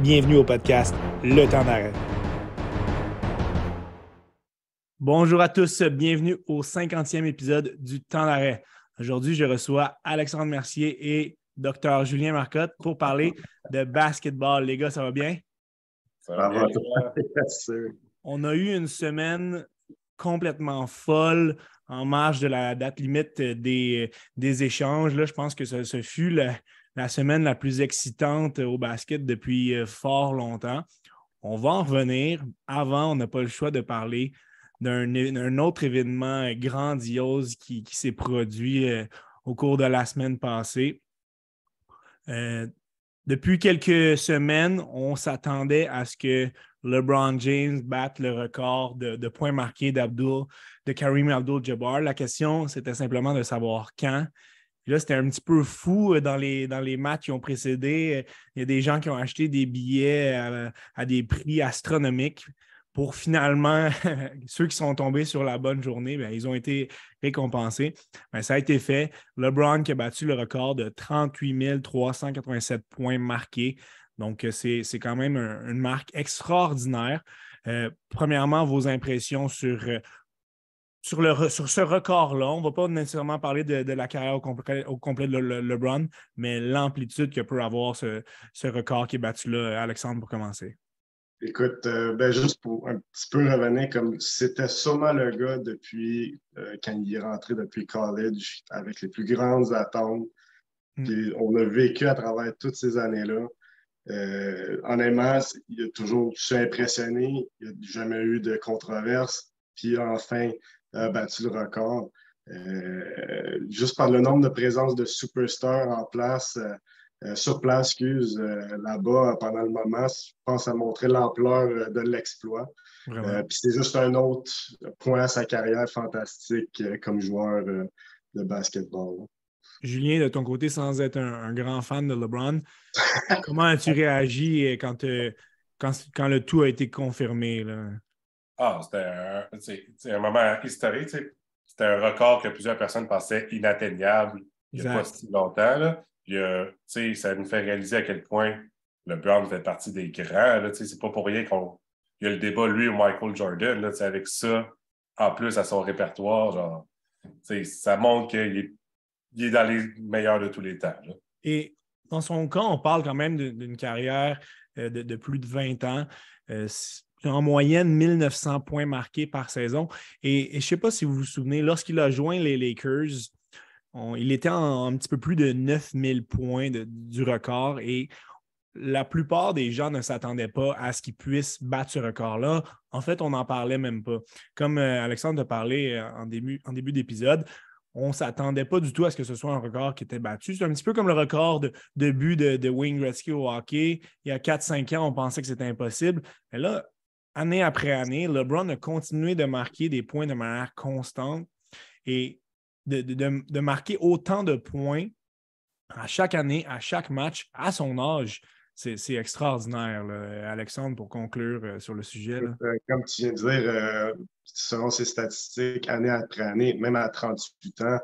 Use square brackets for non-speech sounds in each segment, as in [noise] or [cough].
Bienvenue au podcast Le temps d'arrêt. Bonjour à tous, bienvenue au 50e épisode du temps d'arrêt. Aujourd'hui, je reçois Alexandre Mercier et Dr. Julien Marcotte pour parler de basketball. Les gars, ça va bien? Ça va bien. On a eu une semaine complètement folle en marge de la date limite des, des échanges. Là, je pense que ce fut le, la semaine la plus excitante au basket depuis euh, fort longtemps. On va en revenir. Avant, on n'a pas le choix de parler d'un autre événement grandiose qui, s'est produit euh, au cours de la semaine passée. Euh, depuis quelques semaines, on s'attendait à ce que LeBron James batte le record de, points marqués d'Abdul, de Kareem Abdul-Jabbar. La question, c'était simplement de savoir quand là, c'était un petit peu fou euh, dans les, dans matchs qui ont précédé. Il y a des gens qui ont acheté des billets à, des prix astronomiques pour finalement, [laughs] ceux qui sont tombés sur la bonne journée, bien, ils ont été récompensés. Ben, ça a été fait. LeBron qui a battu le record de 38 387 points marqués. Donc, euh, c'est quand même une marque extraordinaire. Euh, premièrement, vos impressions sur sur, le, sur ce record-là, on ne va pas nécessairement parler de, la carrière au complet, au complet de LeBron, mais l'amplitude que peut avoir ce, record qui est battu là, Alexandre, pour commencer. Écoute, euh, ben juste pour un petit peu revenir, comme c'était sûrement le gars depuis euh, quand il est rentré depuis college avec les plus grandes attentes. Mm. on a vécu à travers toutes ces années-là. Euh, honnêtement, il a toujours impressionné. Il n'y a jamais eu de controverse. Puis enfin, a battu le record. Euh, juste par le nombre de présences de superstars en place, euh, euh, sur place, excuse, là-bas pendant le moment, je pense à montrer l'ampleur de l'exploit. Puis c'est juste un autre point à sa carrière fantastique comme joueur de basketball. Julien, de ton côté, sans être un, grand fan de LeBron, comment as-tu [laughs] réagi quand, quand, quand, le tout a été confirmé? Là? Ah, c'était un, moment historique. C'était un record que plusieurs personnes pensaient inatteignable il n'y a pas si longtemps. Là. ça nous fait réaliser à quel point le Brown fait partie des grands. C'est pas pour rien qu'on y a le débat, lui ou Michael Jordan. Là, avec ça, en plus à son répertoire, genre, ça montre qu'il est, il est, dans les meilleurs de tous les temps. Et dans son cas, on parle quand même d'une carrière euh, de, plus de 20 ans. Euh, en moyenne 1900 points marqués par saison. Et, je ne sais pas si vous vous souvenez, lorsqu'il a joint les Lakers, il était en, un petit peu plus de 9000 points du record et la plupart des gens ne s'attendaient pas à ce qu'il puisse battre ce record-là. En fait, on n'en parlait même pas. Comme euh, Alexandre a parlé euh, en début, en début d'épisode, on ne s'attendait pas du tout à ce que ce soit un record qui était battu. C'est un petit peu comme le record de, de but de, Wayne Gretzky au hockey. Il y a 4-5 ans, on pensait que c'était impossible. Mais là, année après année, LeBron a continué de marquer des points de manière constante et de, marquer autant de points à chaque année, à chaque match, à son âge. C'est extraordinaire, Alexandre, pour conclure euh, sur le sujet. Euh, comme tu viens de dire, euh, selon ses statistiques, année après année, même à 38 ans,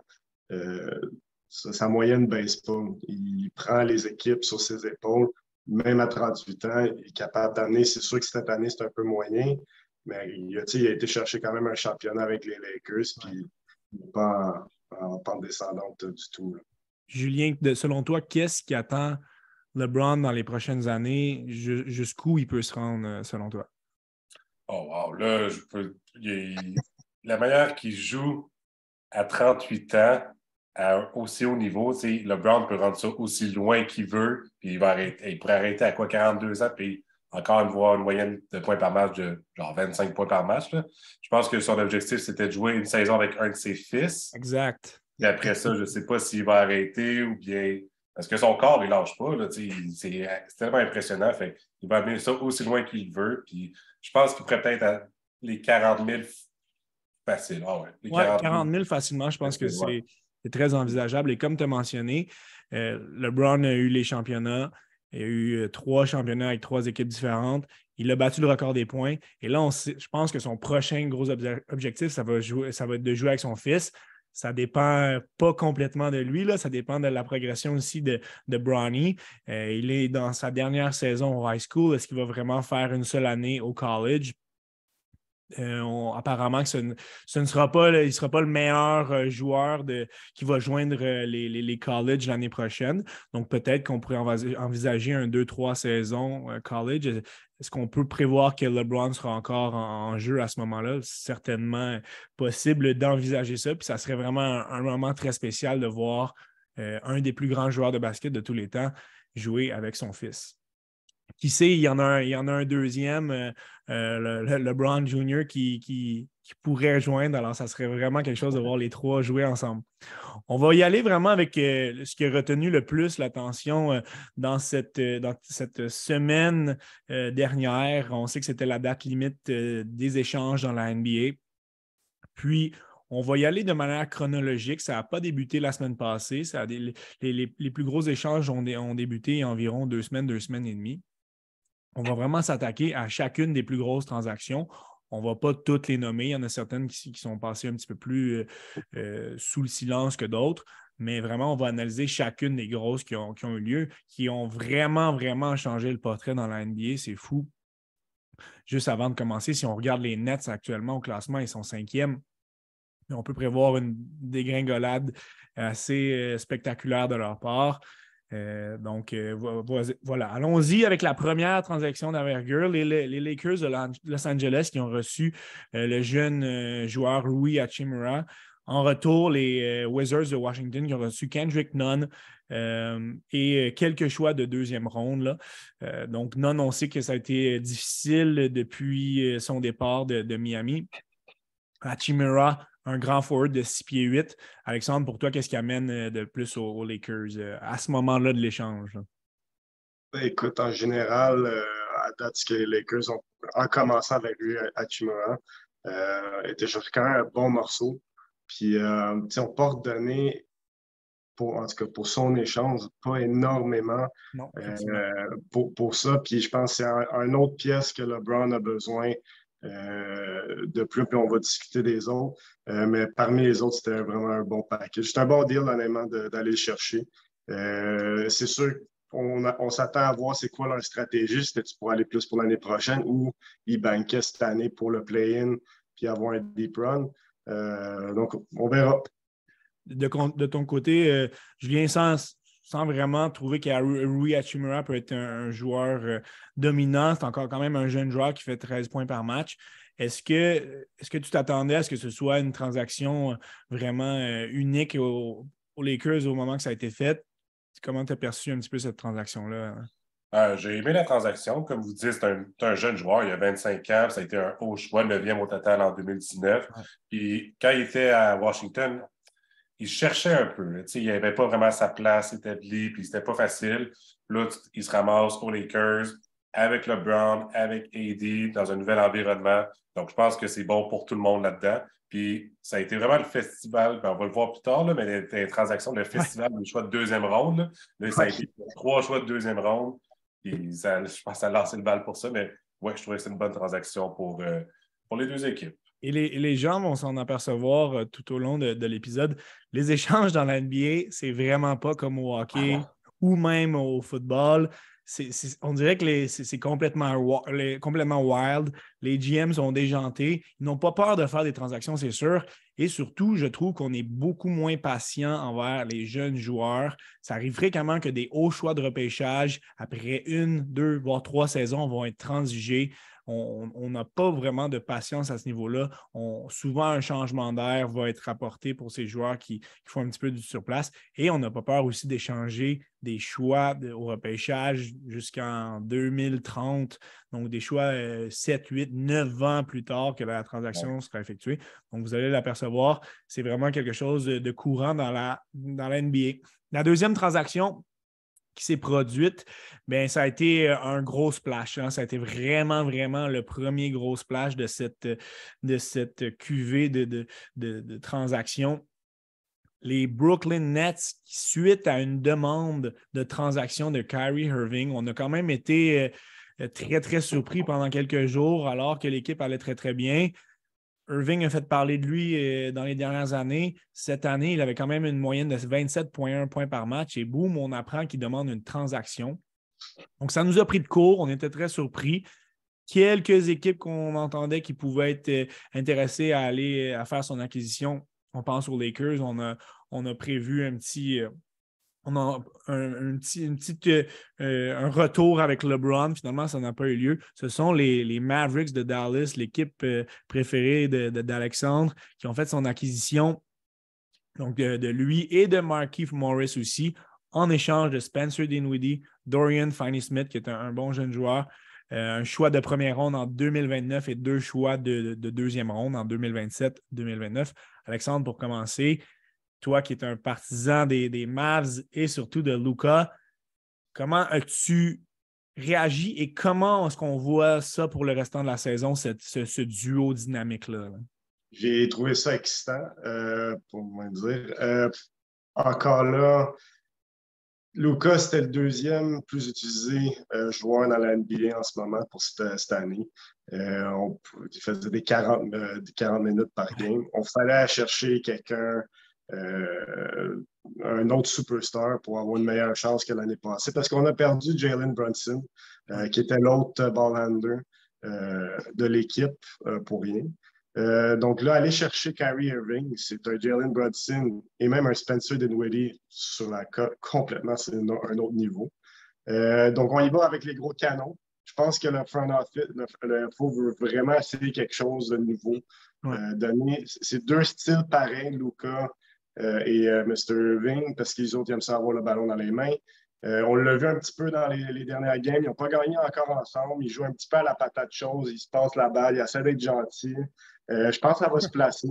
sa moyenne ne baisse pas. Il prend les équipes sur ses épaules même à 38 ans, il est capable d'amener. C'est sûr que cette année, c'est un peu moyen, mais il a, été chercher quand même un championnat avec les Lakers, puis il n'est pas en, pente descendante du tout. Julien, selon toi, qu'est-ce qui attend LeBron dans les prochaines années? Jusqu'où il peut se rendre, euh, selon toi? Oh, wow. Là, je peux. La manière qu'il joue à 38 ans, à aussi haut niveau. LeBron peut rendre ça aussi loin qu'il veut, puis il, va arrêter, il pourrait arrêter à quoi 42 ans, puis encore une fois une moyenne de points par match de genre 25 points par match. Je pense que son objectif, c'était de jouer une saison avec un de ses fils. Exact. Et après ça, je ne sais pas s'il va arrêter ou bien. Parce que son corps, il ne lâche pas. C'est tellement impressionnant. Fait, il va amener ça aussi loin qu'il veut. Puis je pense qu'il pourrait peut-être les 40 000 facile. Ah ouais, 40, 000. facilement, je pense que c'est c'est très envisageable. Et comme tu as mentionné, euh, LeBron a eu les championnats. Il a eu euh, trois championnats avec trois équipes différentes. Il a battu le record des points. Et là, je pense que son prochain gros objectif, ça va, être de jouer avec son fils. ça dépend pas complètement de lui, là, ça dépend de la progression aussi de, de Bronny. Euh, il est dans sa dernière saison au high school. Est-ce qu'il va vraiment faire une seule année au college? Euh, apparemment que ce, ne sera pas, il ne sera pas le meilleur euh, joueur qui va joindre euh, les, les, colleges l'année prochaine. Donc peut-être qu'on pourrait envisager un 2-3 saisons college. Est-ce qu'on peut prévoir que LeBron sera encore en, jeu à ce moment-là? C'est certainement possible d'envisager ça. Puis ça serait vraiment un, moment très spécial de voir un des plus grands joueurs de basket de tous les temps jouer avec son fils qui sait, il y en a un, il y en a un deuxième, euh, euh, le, LeBron Jr., qui, qui, pourrait rejoindre. Alors, ça serait vraiment quelque chose de voir les trois jouer ensemble. On va y aller vraiment avec euh, ce qui a retenu le plus l'attention dans, cette, dans cette semaine dernière. On sait que c'était la date limite des échanges dans la NBA. Puis, on va y aller de manière chronologique. Ça n'a pas débuté la semaine passée. les, plus gros échanges ont, ont débuté environ deux semaines, deux semaines et demie on va vraiment s'attaquer à chacune des plus grosses transactions. On ne va pas toutes les nommer. Il y en a certaines qui, sont passées un petit peu plus euh, euh, sous le silence que d'autres. Mais vraiment, on va analyser chacune des grosses qui ont, eu lieu, qui ont vraiment, vraiment changé le portrait dans la NBA. C'est fou. Juste avant de commencer, si on regarde les Nets actuellement au classement, ils sont cinquièmes. On peut prévoir une dégringolade assez euh, spectaculaire de leur part. Euh, donc, euh, voilà. Allons-y avec la première transaction d'envergure. Les, Lakers de Los Angeles qui ont reçu euh, le jeune joueur Rui Hachimura. En retour, les Wizards de Washington qui ont reçu Kendrick Nunn et quelques choix de deuxième ronde. donc, Nunn, on sait que ça a été difficile depuis son départ de, de Miami. Hachimura, un grand forward de 6 pieds 8. Alexandre, pour toi, qu'est-ce qui amène euh, de plus aux, Lakers euh, à ce moment-là de l'échange? Ben, écoute, en général, euh, à date que les Lakers ont, en commençant avec lui à Chimera, euh, était quand même un bon morceau. Puis, on porte donné pour, en tout cas, pour son échange, pas énormément pour, pour, ça. Puis je pense que c'est un, une autre pièce que LeBron a besoin euh, de plus, puis on va discuter des autres. Euh, mais parmi les autres, c'était vraiment un bon package. C'est un bon deal, honnêtement, d'aller le chercher. Euh, c'est sûr on, s'attend à voir c'est quoi leur stratégie. C'était-tu pour aller plus pour l'année prochaine ou ils banquaient cette année pour le play-in puis avoir un deep run. donc, on verra. De, ton côté, Julien Sens, sans vraiment trouver que Rui Hachimura peut être un, joueur euh, dominant. C'est encore quand même un jeune joueur qui fait 13 points par match. Est-ce que, est que tu t'attendais à ce que ce soit une transaction euh, vraiment euh, unique aux, Lakers au moment que ça a été fait? Comment tu as perçu un petit peu cette transaction-là? J'ai aimé la transaction. Comme vous dites, c'est un, jeune joueur, il a 25 ans, ça a été un haut choix, 9e au total en 2019. Puis quand il était à Washington, il cherchait un peu. il n'avait pas vraiment sa place établie, puis c'était pas facile. Là, il se ramasse aux Lakers avec LeBron, avec AD, dans un nouvel environnement. Donc, je pense que c'est bon pour tout le monde là-dedans. Puis, ça a été vraiment le festival, ben, on va le voir plus tard, là, mais les, transactions, le festival des choix de deuxième ronde. Là, ça a été trois choix de deuxième ronde. Puis, ça, je pense que ça a lancé le bal pour ça, mais ouais, je trouvais que c'est une bonne transaction pour, euh, pour les deux équipes. Et les, gens vont s'en apercevoir euh, tout au long de, l'épisode. Les échanges dans la NBA, c'est vraiment pas comme au hockey ah ou même au football. on dirait que c'est complètement, complètement wild. Les GM sont déjantés. Ils n'ont pas peur de faire des transactions, c'est sûr. Et surtout, je trouve qu'on est beaucoup moins patient envers les jeunes joueurs. Ça arrive fréquemment que des hauts choix de repêchage, après une, deux, voire trois saisons, vont être transigés on n'a pas vraiment de patience à ce niveau-là. Souvent, un changement d'air va être apporté pour ces joueurs qui, font un petit peu du surplace. Et on n'a pas peur aussi d'échanger des choix au repêchage jusqu'en 2030. Donc, des choix 7, 8, 9 ans plus tard que la transaction sera effectuée. Donc, vous allez l'apercevoir. C'est vraiment quelque chose de, courant dans la, dans la NBA. La deuxième transaction, qui s'est produite, bien, ça a été euh, un gros splash. Hein. Ça a été vraiment, vraiment le premier gros splash de cette, de cette cuvée de, de, de, transactions. Les Brooklyn Nets, suite à une demande de transaction de Kyrie Irving, on a quand même été euh, très, très surpris pendant quelques jours alors que l'équipe allait très, très bien. Irving a fait parler de lui euh, dans les dernières années. Cette année, il avait quand même une moyenne de 27,1 points par match et boum, on apprend qu'il demande une transaction. Donc, ça nous a pris de court. On était très surpris. Quelques équipes qu'on entendait qui pouvaient être euh, intéressées à aller à faire son acquisition. On pense aux Lakers. On a, on a prévu un petit, on a un, petit, une petite, euh, un retour avec LeBron. Finalement, ça n'a pas eu lieu. Ce sont les, Mavericks de Dallas, l'équipe euh, préférée d'Alexandre, qui ont fait son acquisition donc de, lui et de Markeith Morris aussi, en échange de Spencer Dinwiddie, Dorian Finney-Smith, qui est un, bon jeune joueur, euh, un choix de première ronde en 2029 et deux choix de, de deuxième ronde en 2027-2029. Alexandre, pour commencer, toi qui es un partisan des, Mavs et surtout de Luca, comment as-tu réagi et comment est-ce qu'on voit ça pour le restant de la saison, ce, duo dynamique-là? J'ai trouvé ça excitant, euh, pour moi dire. Euh, encore là, Luca, c'était le deuxième plus utilisé euh, joueur dans la NBA en ce moment pour cette, année. il faisait des 40, des 40 minutes par game. On fallait chercher quelqu'un euh, un autre superstar pour avoir une meilleure chance que l'année passée. Parce qu'on a perdu Jalen Brunson, euh, qui était l'autre ball handler euh, de l'équipe pour rien. donc là, aller chercher Kyrie Irving, c'est un Jalen Brunson et même un Spencer Dinwiddie sur la cote complètement, c'est un, autre niveau. donc on y va avec les gros canons. Je pense que le front office, le, faut vraiment essayer quelque chose de nouveau. donner, c'est deux styles pareils, Luca et euh, Mr. Irving, parce qu'ils autres aiment ça avoir le ballon dans les mains. Euh, on l'a vu un petit peu dans les, dernières games. Ils n'ont pas gagné encore ensemble. Ils jouent un petit peu à la patate chose. Ils se passent la balle. Ils essaient d'être gentils. je pense que ça va se placer.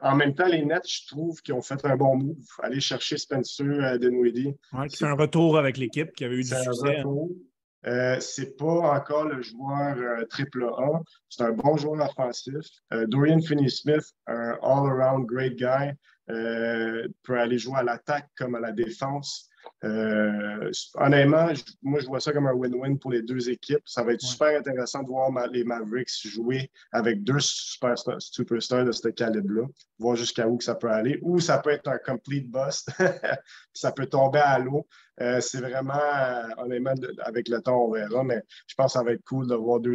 en même temps, les Nets, je trouve qu'ils ont fait un bon move. Aller chercher Spencer Dinwiddie. Ouais, c'est un retour avec l'équipe qui avait eu du succès. Euh, c'est pas encore le joueur triple A. C'est un bon joueur offensif. Dorian Finney-Smith, un all-around great guy. Euh, peut aller jouer à l'attaque comme à la défense. Euh, honnêtement, moi, je vois ça comme un win-win pour les deux équipes. Ça va être super intéressant de voir les Mavericks jouer avec deux superstars, de ce calibre-là, voir jusqu'à où que ça peut aller. Ou ça peut être un complete bust. [laughs] ça peut tomber à l'eau. Euh, c'est vraiment, honnêtement, avec le temps, on verra, mais je pense que ça va être cool de voir deux,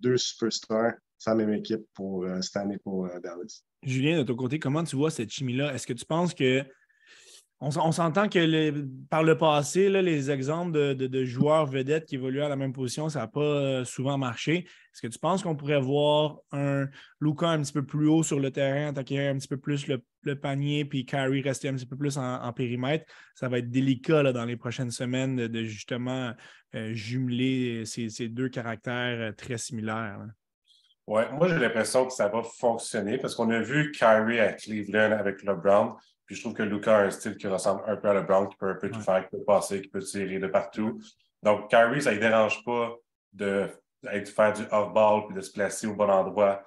deux, superstars la même équipe pour cette année pour Dallas. Julien, de ton côté, comment tu vois cette chimie-là? Est-ce que tu penses que. On, s'entend que par le passé, les exemples de, joueurs vedettes qui évoluent à la même position, ça n'a pas euh, souvent marché. Est-ce que tu penses qu'on pourrait voir un Luca un petit peu plus haut sur le terrain, attaquer un petit peu plus le, panier, puis Kyrie rester un petit peu plus en, périmètre? Ça va être délicat dans les prochaines semaines de, justement euh, jumeler ces, deux caractères euh, très similaires. Ouais, moi j'ai l'impression que ça va fonctionner parce qu'on a vu Kyrie à Cleveland avec LeBron. Puis je trouve que Luca a un style qui ressemble un peu à LeBron, qui peut un peu tout faire, qui peut passer, qui peut tirer de partout. Donc Kyrie, ça ne dérange pas de, faire du off-ball puis de se placer au bon endroit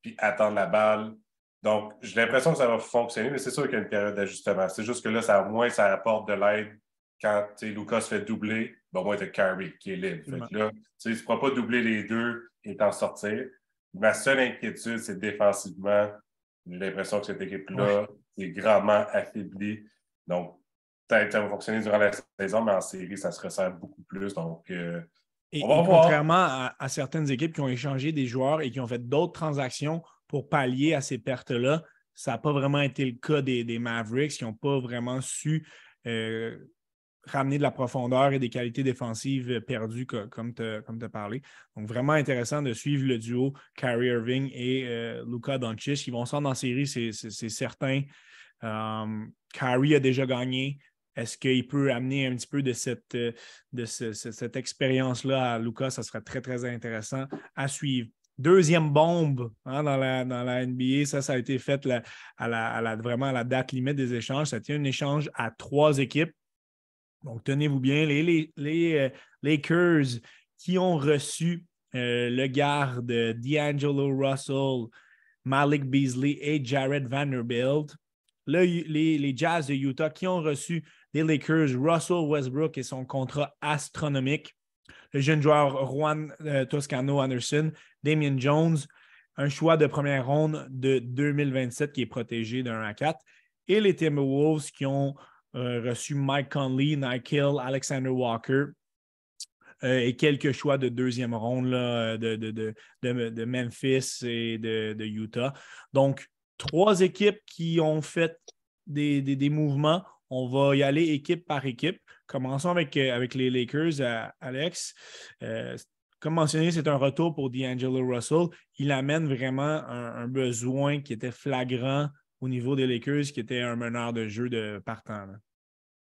puis attendre la balle. Donc, j'ai l'impression que ça va fonctionner, mais c'est sûr qu'il y a une période d'ajustement. C'est juste que là, ça, au moins, ça apporte de l'aide quand Lucas se fait doubler. Bon, au moins, tu Kyrie qui est libre. Fait là, tu ne pourras pas doubler les deux et t'en sortir. Ma seule inquiétude, c'est défensivement. J'ai l'impression que cette équipe-là est grandement affaiblie. Donc, peut-être ça va fonctionner durant la saison, mais en série, ça se ressent beaucoup plus. Donc, euh, on va voir. Contrairement à, certaines équipes qui ont échangé des joueurs et qui ont fait d'autres transactions pour pallier à ces pertes-là, ça n'a pas vraiment été le cas des, Mavericks qui n'ont pas vraiment su euh, ramener de la profondeur et des qualités défensives perdues, comme tu as, parlé. Donc, vraiment intéressant de suivre le duo Kyrie Irving et euh, Luca Doncic. Ils vont se rendre en série, c'est certain. Euh, Kyrie a déjà gagné. Est-ce qu'il peut amener un petit peu de cette, de cette expérience-là à Luca? Ça serait très, très intéressant à suivre. Deuxième bombe hein, dans, la, dans, la, NBA, ça, ça a été fait à, la, vraiment à la date limite des échanges. Tient un échange à trois équipes. Donc, tenez-vous bien, les, euh, Lakers qui ont reçu euh, le garde D'Angelo Russell, Malik Beasley et Jared Vanderbilt. les, Jazz de Utah qui ont reçu les Lakers, Russell Westbrook et son contrat astronomique. Le jeune joueur Juan euh, Toscano Anderson, Damian Jones, un choix de première ronde de 2027 qui est protégé d'un à 4. Et les Timberwolves qui ont reçu Mike Conley, Nike Hill, Alexander Walker euh, et quelques choix de deuxième ronde là, de, de, Memphis et de, Utah. Donc, trois équipes qui ont fait des, mouvements. On va y aller équipe par équipe. Commençons avec, euh, avec les Lakers, Alex. comme mentionné, c'est un retour pour D'Angelo Russell. Il amène vraiment un, besoin qui était flagrant au niveau des Lakers, qui était un meneur de jeu de partant.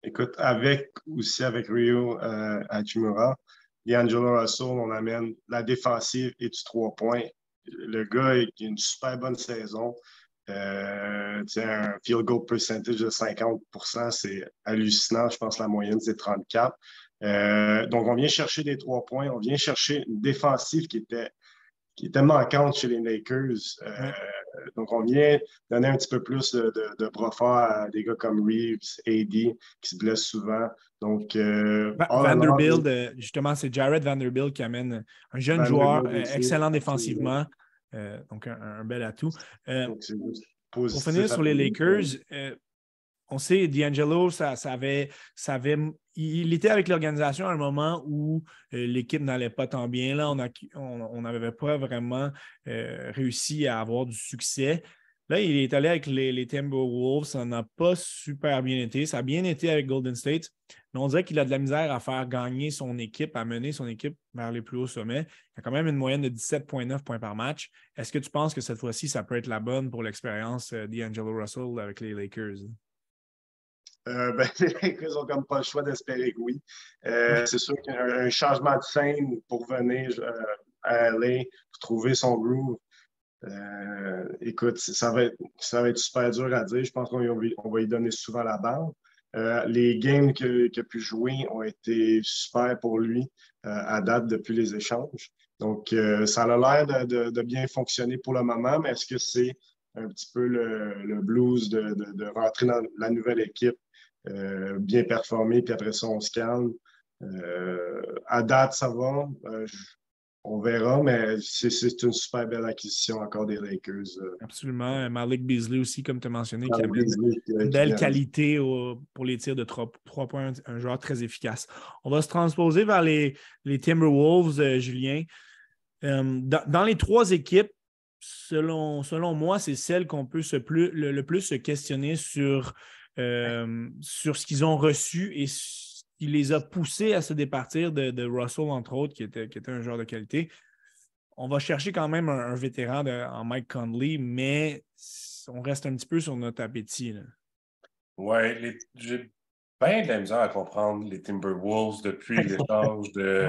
Écoute, avec aussi avec Rio euh, Hachimura, D'Angelo Russell, on amène la défensive et du trois points. Le gars a une super bonne saison. Euh, un field goal percentage de 50% c'est hallucinant. Je pense que la moyenne, c'est 34. Euh, donc, on vient chercher des trois points. On vient chercher une défensive qui était, qui était manquante chez les Lakers. Euh, donc, on vient donner un petit peu plus de, de, forts à des gars comme Reeves, AD, qui se blessent souvent. Donc, euh, Vanderbilt, euh, justement, c'est Jared Vanderbilt qui amène un jeune joueur euh, excellent défensivement. donc, un, bel atout. pour finir sur les Lakers, on sait, D'Angelo, ça, avait, il était avec l'organisation à un moment où l'équipe n'allait pas tant bien. Là, on n'avait pas vraiment réussi à avoir du succès. Là, il est allé avec les, les Timberwolves. Ça n'a pas super bien été. Ça a bien été avec Golden State, mais on dirait qu'il a de la misère à faire gagner son équipe, à mener son équipe vers les plus hauts sommets. Il a quand même une moyenne de 17,9 points par match. Est-ce que tu penses que cette fois-ci, ça peut être la bonne pour l'expérience euh, d'Angelo Russell avec les Lakers? Euh, ben, [laughs] les Lakers n'ont comme pas le choix d'espérer que oui. Euh, c'est sûr qu'un changement de scène pour venir à LA, pour trouver son groove, euh, écoute, ça va, être, ça va être super dur à dire. Je pense qu'on va lui donner souvent la balle. Euh, les games qu'il a pu jouer ont été super pour lui euh, à date depuis les échanges. Donc, ça a l'air de, bien fonctionner pour le moment, mais est-ce que c'est un petit peu le, blues de, rentrer dans la nouvelle équipe, bien performer, puis après ça, on se calme? à date, ça va. On verra, mais c'est une super belle acquisition encore des Lakers. Euh. Absolument. Malik Beasley aussi, comme tu as mentionné, qui a une belle qualité pour les tirs de trois, points, un joueur très efficace. On va se transposer vers les, Timberwolves, euh, Julien. Euh, dans, les trois équipes, selon, selon moi, c'est celle qu'on peut le, plus se questionner sur, sur ce qu'ils ont reçu et qui les a poussés à se départir de, Russell, entre autres, qui était, qui était, un joueur de qualité. On va chercher quand même un, vétéran en Mike Conley, mais on reste un petit peu sur notre appétit. Oui, j'ai bien de la misère à comprendre les Timberwolves depuis [laughs] l'échange de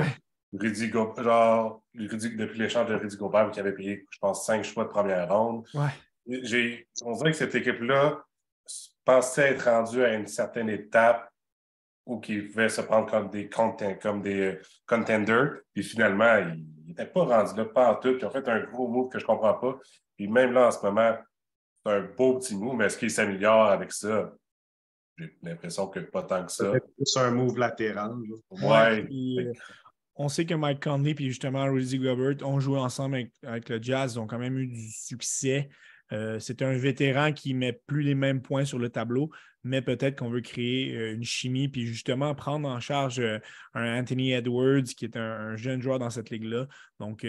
Rudy Gobert, depuis l'échange de Rudy Gobert qui avait payé, je pense, cinq choix de première ronde. Ouais. On dirait que cette équipe-là pensait être rendue à une certaine étape ou qui pouvaient se prendre comme des, comme des euh, contenders. Puis finalement, ils n'étaient pas rendus là, pas en tout. Ils ont fait un gros move que je ne comprends pas. Puis même là, en ce moment, c'est un beau petit move, mais est-ce qu'il s'améliore avec ça? J'ai l'impression que pas tant que ça. C'est un move latéral. Ouais. Euh, on sait que Mike Conley et justement Rudy Gobert ont joué ensemble avec, le Jazz. Ils ont quand même eu du succès. Euh, c'est un vétéran qui met plus les mêmes points sur le tableau, mais peut-être qu'on veut créer euh, une chimie, puis justement prendre en charge euh, un Anthony Edwards, qui est un, jeune joueur dans cette ligue-là. Donc,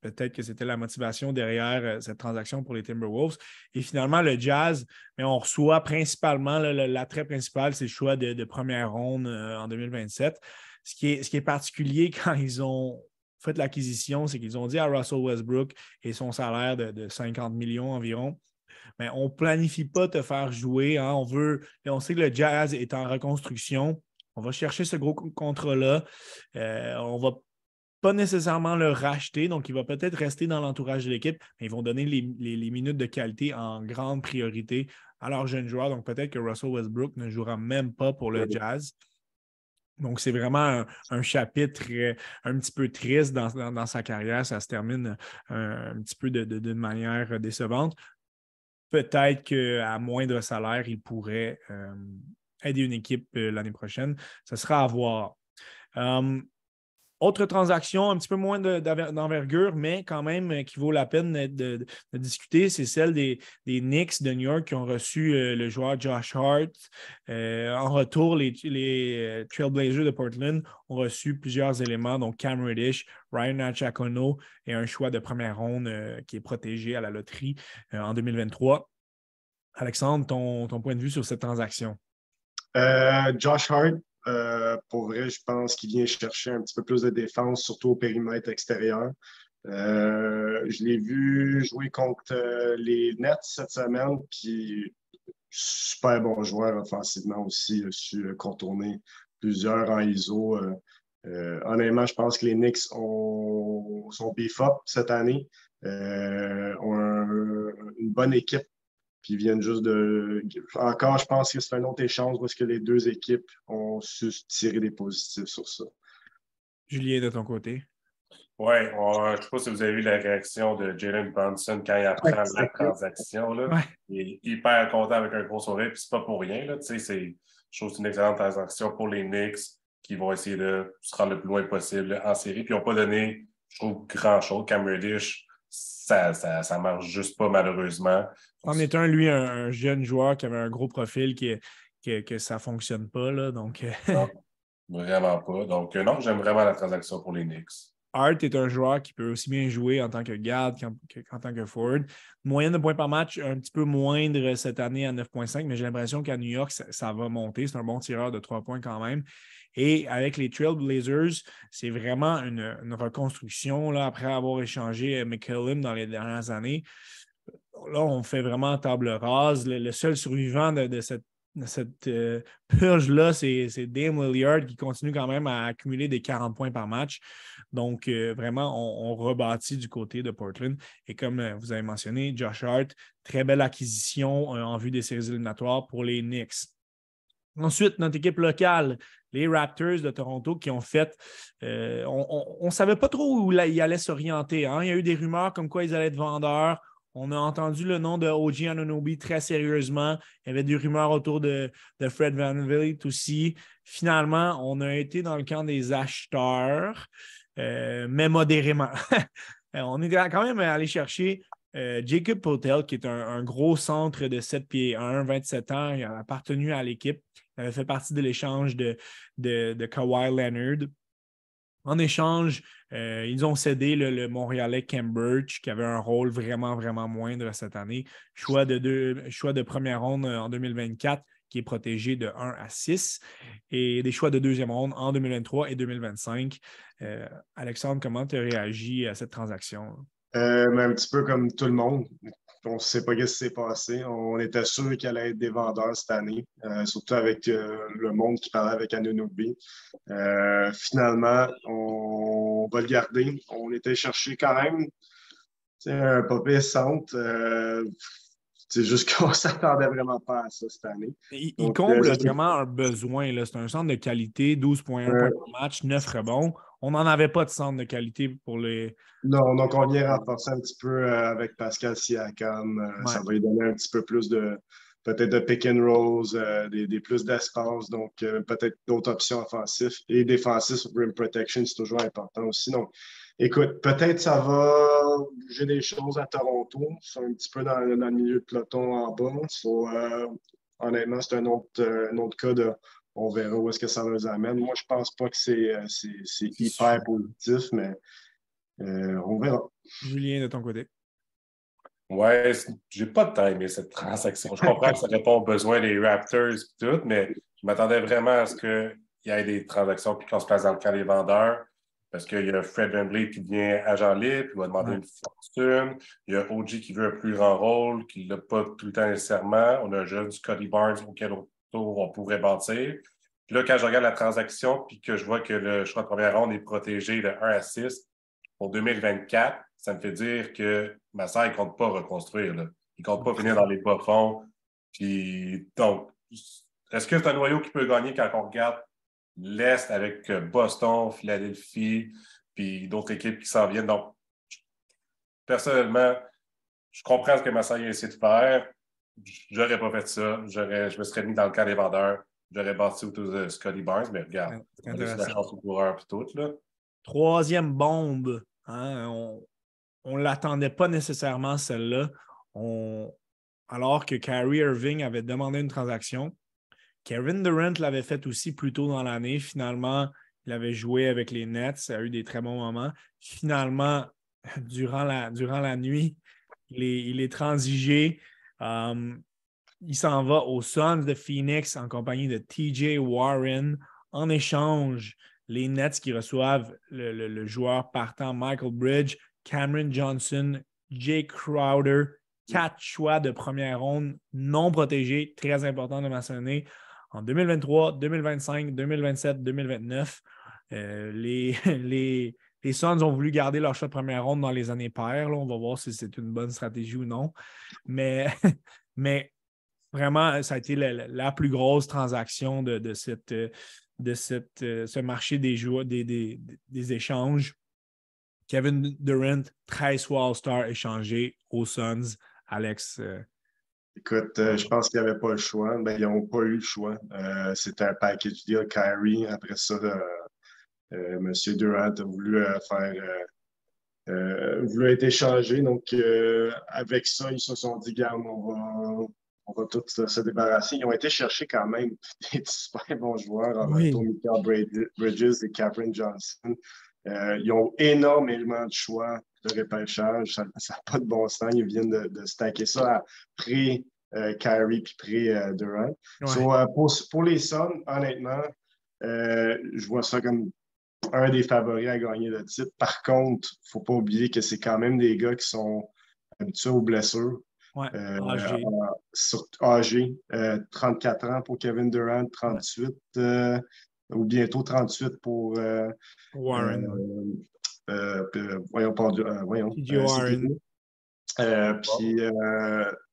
peut-être que c'était la motivation derrière cette transaction pour les Timberwolves. Et finalement, le Jazz, mais on reçoit principalement, l'attrait principal, c'est le choix de, première ronde en 2027. Ce qui, est, ce qui est particulier [laughs] quand ils ont fait l'acquisition, c'est qu'ils ont dit à Russell Westbrook et son salaire de, 50 millions environ, mais on ne planifie pas te faire jouer. Hein. On veut, on sait que le Jazz est en reconstruction. On va chercher ce gros contrat-là. Euh, on ne va pas nécessairement le racheter, donc il va peut-être rester dans l'entourage de l'équipe, mais ils vont donner les, minutes de qualité en grande priorité à leurs jeunes joueurs. Donc peut-être que Russell Westbrook ne jouera même pas pour le Jazz. Donc, c'est vraiment un, chapitre euh, un petit peu triste dans, sa carrière. Ça se termine euh, un, petit peu de, manière décevante. Peut-être qu'à moindre salaire, il pourrait euh, aider une équipe l'année prochaine. Ce sera à voir. Autre transaction, un petit peu moins d'envergure, mais quand même euh, qui vaut la peine de, discuter, c'est celle des, Knicks de New York qui ont reçu euh, le joueur Josh Hart. Euh, en retour, les, Trailblazers de Portland ont reçu plusieurs éléments, donc Cam Reddish, Ryan Achakono et un choix de première ronde qui est protégé à la loterie en 2023. Alexandre, ton, point de vue sur cette transaction? Josh Hart, euh, pour vrai, je pense qu'il vient chercher un petit peu plus de défense, surtout au périmètre extérieur. Euh, je l'ai vu jouer contre euh, les Nets cette semaine, qui super bon joueur offensivement aussi, il a su contourner plusieurs en ISO. honnêtement, je pense que les Knicks ont, sont beef up cette année, ont une bonne équipe puis ils viennent juste de. Encore, je pense que c'est un autre échange parce que les deux équipes ont su tirer des positifs sur ça. Julien, de ton côté? Oui, je ne sais pas si vous avez vu la réaction de Jalen Brunson quand il apprend la transaction. Là. Il est hyper content avec un gros sourire, puis c'est pas pour rien. Là. C'est, je trouve que c'est une excellente transaction pour les Knicks qui vont essayer de se rendre le plus loin possible en série. Puis ils n'ont pas donné, je trouve, grand-chose. Cam Reddish, ça, ça, marche juste pas malheureusement. En est un, lui, un, jeune joueur qui avait un gros profil qui, que ça ne fonctionne pas. Là, donc... Euh, [laughs] vraiment pas. Donc, euh, non, j'aime vraiment la transaction pour les Knicks. Hart est un joueur qui peut aussi bien jouer en tant que garde qu'en tant que forward. Moyenne de points par match un petit peu moindre cette année à 9,5, mais j'ai l'impression qu'à New York, ça, va monter. C'est un bon tireur de 3 points quand même. Et avec les Trailblazers, c'est vraiment une, reconstruction là, après avoir échangé McCallum dans les dernières années. Là, on fait vraiment table rase. Le, seul survivant de, cette euh, purge-là, c'est Dame Lillard qui continue quand même à accumuler des 40 points par match. Donc, euh, vraiment, on, rebâtit du côté de Portland. Et comme euh, vous avez mentionné, Josh Hart, très belle acquisition en vue des séries éliminatoires pour les Knicks. Ensuite, notre équipe locale, les Raptors de Toronto, qui ont fait. Euh, on ne savait pas trop où ils allaient s'orienter. Hein. Il y a eu des rumeurs comme quoi ils allaient être vendeurs. On a entendu le nom de OG Anunobi très sérieusement. Il y avait des rumeurs autour de, Fred Van Vliet aussi. Finalement, on a été dans le camp des acheteurs, euh, mais modérément. [laughs] on est quand même allé chercher euh, Jacob Potel, qui est un, gros centre de 7 pieds 1, 27 ans, il a appartenu à l'équipe. Il avait fait partie de l'échange de, Kawhi Leonard. En échange, euh, ils ont cédé le, Montréalais Cambridge, qui avait un rôle vraiment, vraiment moindre cette année. Choix de, deux, choix de première ronde en 2024, qui est protégé de 1 à 6, et des choix de deuxième ronde en 2023 et 2025. Euh, Alexandre, comment tu as réagi à cette transaction? Euh, un petit peu comme tout le monde. On ne sait pas ce qui s'est passé. On était sûr qu'il allait être des vendeurs cette année, euh, surtout avec euh, le monde qui parlait avec Anunobi. finalement, on, va le garder. On était chercher quand même un papier centre. c'est juste [laughs] qu'on ne s'attendait vraiment pas à ça cette année. Il, comble vraiment un besoin. C'est un centre de qualité, 12,1 points par match, 9 rebonds on n'en avait pas de centre de qualité pour les. Non, donc on vient renforcer un petit peu euh, avec Pascal Siakam. Euh, ça va lui donner un petit peu plus de peut-être de pick and rolls, euh, des, plus d'espace, donc peut-être d'autres options offensives et défensives, rim protection, c'est toujours important aussi. Donc, écoute, peut-être ça va bouger des choses à Toronto. C'est un petit peu dans, le milieu de peloton en bas. honnêtement, c'est un autre, un autre cas de on verra où est-ce que ça nous amène. Moi, je ne pense pas que c'est euh, hyper positif, mais euh, on verra. Julien, de ton côté. Ouais, j'ai pas de temps aimé cette transaction. Je comprends que ça répond aux besoins des Raptors et tout, mais je m'attendais vraiment à ce qu'il y ait des transactions puis qu'on se place dans le camp des vendeurs. Parce qu'il y a Fred Van qui devient agent libre, il va demander une fortune. Il y a OG qui veut un plus grand rôle, qui ne l'a pas tout le temps nécessairement. On a un jeune Scotty Barnes auquel on on pourrait bâtir. Puis là, quand je regarde la transaction puis que je vois que le choix de première ronde est protégé de 1 à 6 pour 2024, ça me fait dire que Massa, il ne compte pas reconstruire. Là. Il ne compte pas finir dans les bas fonds. Puis, donc, est-ce que c'est un noyau qui peut gagner quand on regarde l'Est avec Boston, Philadelphie, puis d'autres équipes qui s'en viennent? Donc, personnellement, je comprends ce que Massa a essayé de faire. J'aurais pas fait ça. Je me serais mis dans le cas des vendeurs. J'aurais bâti autour de Scotty Barnes, mais regarde, on la chance au coureur et tout. Là. troisième bombe. Hein, on ne l'attendait pas nécessairement, celle-là. Alors que Kyrie Irving avait demandé une transaction. Kevin Durant l'avait fait aussi plus tôt dans l'année. Finalement, il avait joué avec les Nets. Ça a eu des très bons moments. Finalement, [laughs] durant la, durant la nuit, il est, transigé. Um, il s'en va aux Suns de Phoenix en compagnie de TJ Warren. En échange, les Nets qui reçoivent le, joueur partant Michael Bridge, Cameron Johnson, Jake Crowder, quatre choix de première ronde non protégés, très important de mentionner. En 2023, 2025, 2027, 2029, les, [laughs] les, les Suns ont voulu garder leur choix de première ronde dans les années paires. On va voir si c'est une bonne stratégie ou non. Mais, [laughs] mais vraiment, ça a été la, plus grosse transaction de, cette, de cette, ce marché des, joueurs, des, des, échanges. Kevin Durant, 13 All-Star échangés aux Suns. Alex. Euh, Écoute, euh, je pense qu'ils n'avaient pas le choix. Ben, ils n'ont pas eu le choix. Euh, c'était un package deal. Kyrie, après ça, euh, M. Durant a voulu euh, faire euh, voulu être échangé. Donc, avec ça, ils se sont dit, garde, on va, on va tous se débarrasser. Ils ont été chercher quand même [laughs] des super bons joueurs en oui. Bridges et Catherine Johnson. ils ont énormément de choix de repêchage. Ça n'a pas de bon sens. Ils viennent de, stacker ça après Kyrie puis pré-Durant. pour, les Suns, honnêtement, je vois ça comme un des favoris à gagner le titre. Par contre, il ne faut pas oublier que c'est quand même des gars qui sont habitués aux blessures. Ouais, euh, âgé. 34 euh, ans pour Kevin Durant, 38 euh, ou bientôt 38 pour Warren. voyons, pas, voyons. Warren. puis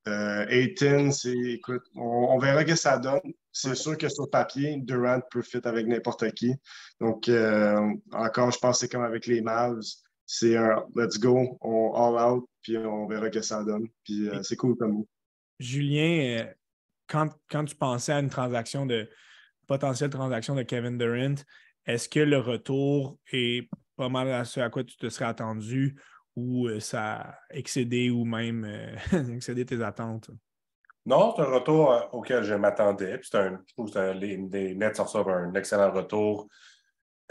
Aiton, c'est écoute, on, verra ce que ça donne. C'est sûr que sur papier, Durant peut fit avec n'importe qui. Donc, euh, encore, je pense que c'est comme avec les Mavs. C'est un let's go, on all out, puis on verra que ça donne. Puis euh, c'est cool comme nous. Julien, euh, quand, quand, tu pensais à une transaction de potentielle transaction de Kevin Durant, est-ce que le retour est pas mal à ce à quoi tu te serais attendu ou ça a excédé ou même [laughs] excédé tes attentes? Non, c'est un retour euh, auquel je m'attendais. Puis un, je trouve que les, Nets reçoivent un excellent retour.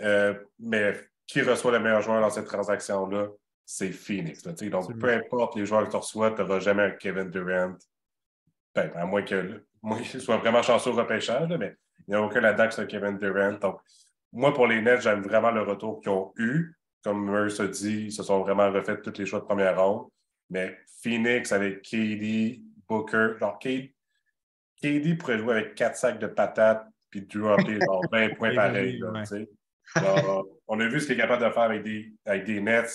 Euh, mais qui reçoit le meilleur joueur dans cette transaction-là? C'est Phoenix. donc, peu importe les joueurs que tu reçois, tu n'auras jamais un Kevin Durant. Ben, à moins que [laughs] moi, soit vraiment chanceux au repêchage, mais il n'y a aucun adage sur Kevin Durant. Donc, moi, pour les Nets, j'aime vraiment le retour qu'ils ont eu. Comme Murray a dit, ils se sont vraiment refait tous les choix de première ronde. Mais Phoenix avec KD, Booker. Genre, KD, pourrait jouer avec quatre sacs de patates puis dropper genre [laughs] 20 points pareils. on a vu ce qu'il est capable de faire avec des, avec des Nets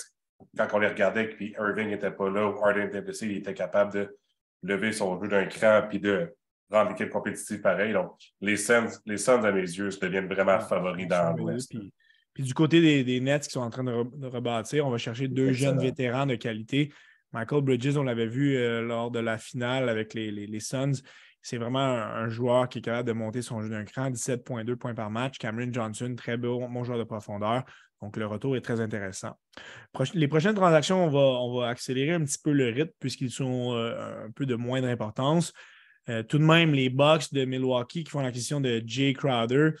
quand on les regardait puis Irving n'était pas là ou Harden était blessé, il était capable de lever son jeu d'un cran puis de rendre l'équipe compétitive pareil. Donc, les Suns, les Suns, à mes yeux, deviennent vraiment favoris dans l'Ouest. Puis, du côté des, Nets qui sont en train de, rebâtir, on va chercher deux jeunes vétérans de qualité. Michael Bridges, on l'avait vu euh, lors de la finale avec les, Suns. C'est vraiment un, joueur qui est capable de monter son jeu d'un cran, 17,2 points par match. Cameron Johnson, très bon, bon joueur de profondeur. Donc, le retour est très intéressant. les prochaines transactions, on va, on va, accélérer un petit peu le rythme puisqu'ils sont euh, un peu de moindre importance. Euh, tout de même, les Bucks de Milwaukee qui font l'acquisition de Jay Crowder.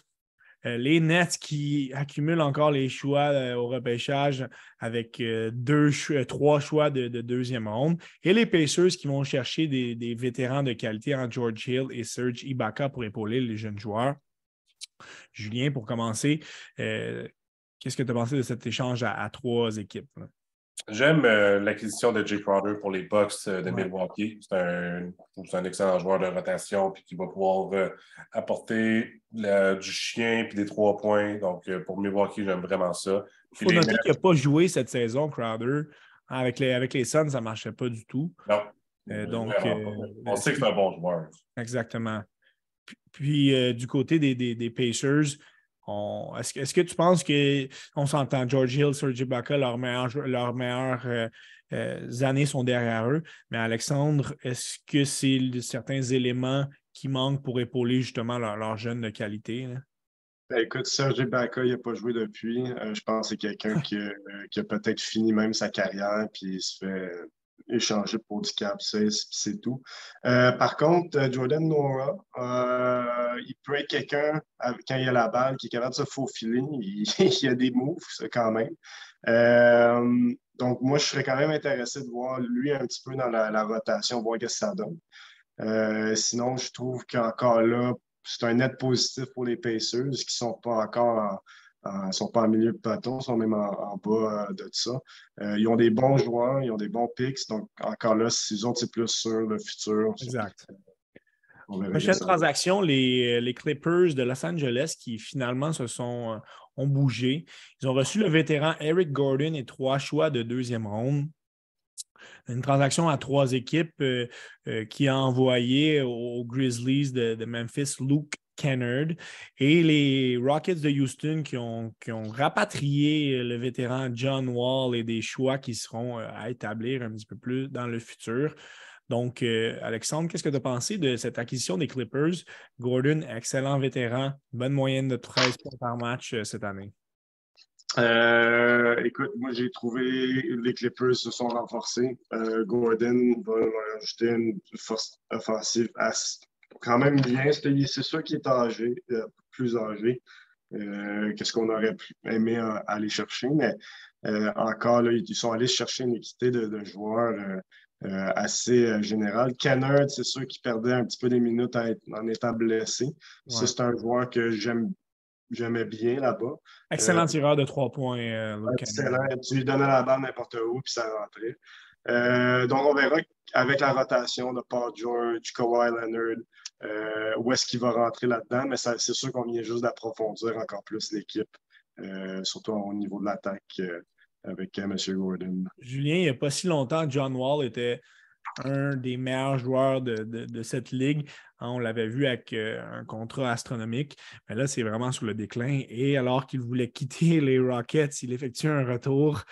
Euh, les Nets qui accumulent encore les choix euh, au repêchage avec euh, deux, trois choix de, deuxième ronde. Et les Pacers qui vont chercher des, vétérans de qualité en George Hill et Serge Ibaka pour épauler les jeunes joueurs. Julien, pour commencer, qu'est-ce que tu as pensé de cet échange à, trois équipes? J'aime l'acquisition de Jay Crowder pour les Bucks de Milwaukee. C'est un, excellent joueur de rotation puis qui va pouvoir apporter du chien puis des trois points. Donc, euh, pour Milwaukee, j'aime vraiment ça. Il faut noter qu'il n'a pas joué cette saison, Crowder. Avec les, avec les Suns, ça ne marchait pas du tout. Non. Euh, donc, euh, on sait que c'est un bon joueur. Exactement. Puis, du côté des, des, Pacers, est-ce, que, est que tu penses qu'on s'entend, George Hill, Serge Ibaka, leurs meilleures, années sont derrière eux. Mais Alexandre, est-ce que c'est certains éléments qui manquent pour épauler justement leurs leur jeunes de qualité? Ben, écoute, Serge Ibaka, il n'a pas joué depuis. Euh, je pense que c'est quelqu'un [laughs] qui, a peut-être fini même sa carrière, puis il se fait échanger pour du cap, c'est tout. par contre, Jordan Nora, il peut être quelqu'un, quand il a la balle, qui est capable de se faufiler. Il, [laughs] il y a des moves, quand même. Donc, moi, je serais quand même intéressé de voir lui un petit peu dans la, rotation, voir ce que ça donne. Euh, sinon, je trouve qu'encore là, c'est un net positif pour les Pacers qui ne sont pas encore en, sont pas en milieu de peloton, sont même en, bas euh, de ça. Euh, ils ont des bons joueurs, ils ont des bons picks. Donc, encore là, s'ils ont plus sur le futur. Exact. Prochaine transaction, les, les, Clippers de Los Angeles qui finalement se sont ont bougé. Ils ont reçu le vétéran Eric Gordon et trois choix de deuxième ronde. Une transaction à trois équipes euh, euh, qui a envoyé aux Grizzlies de, Memphis Luke Kennard et les Rockets de Houston qui ont, rapatrié le vétéran John Wall et des choix qui seront euh, à établir un petit peu plus dans le futur. Donc, euh, Alexandre, qu'est-ce que tu as pensé de cette acquisition des Clippers? Gordon, excellent vétéran, bonne moyenne de 13 points par match euh, cette année. Euh, écoute, moi j'ai trouvé les Clippers se sont renforcés. Gordon va ajouter une force offensive quand même bien. C'est sûr qu'il est âgé, plus âgé qu'est-ce qu'on aurait aimé aller chercher, mais encore là, ils sont allés chercher une équité de joueurs euh, assez euh, général. Kennard, c'est sûr qu'il perdait un petit peu des minutes en étant blessé. Ça, c'est un joueur que j'aime j'aimais bien là-bas. Excellent euh, tireur de trois points. excellent. Tu lui donnais la balle n'importe où, puis ça rentrait. Donc, on verra avec la rotation de Paul George, Kawhi Leonard, où est-ce qu'il va rentrer là-dedans. Mais c'est sûr qu'on vient juste d'approfondir encore plus l'équipe, surtout au niveau de l'attaque avec euh, M. Gordon. Julien, il n'y a pas si longtemps, John Wall était un des meilleurs joueurs de, cette ligue. Hein, on l'avait vu avec euh, un contrat astronomique, mais là, c'est vraiment sur le déclin. Et alors qu'il voulait quitter les Rockets, il effectue un retour.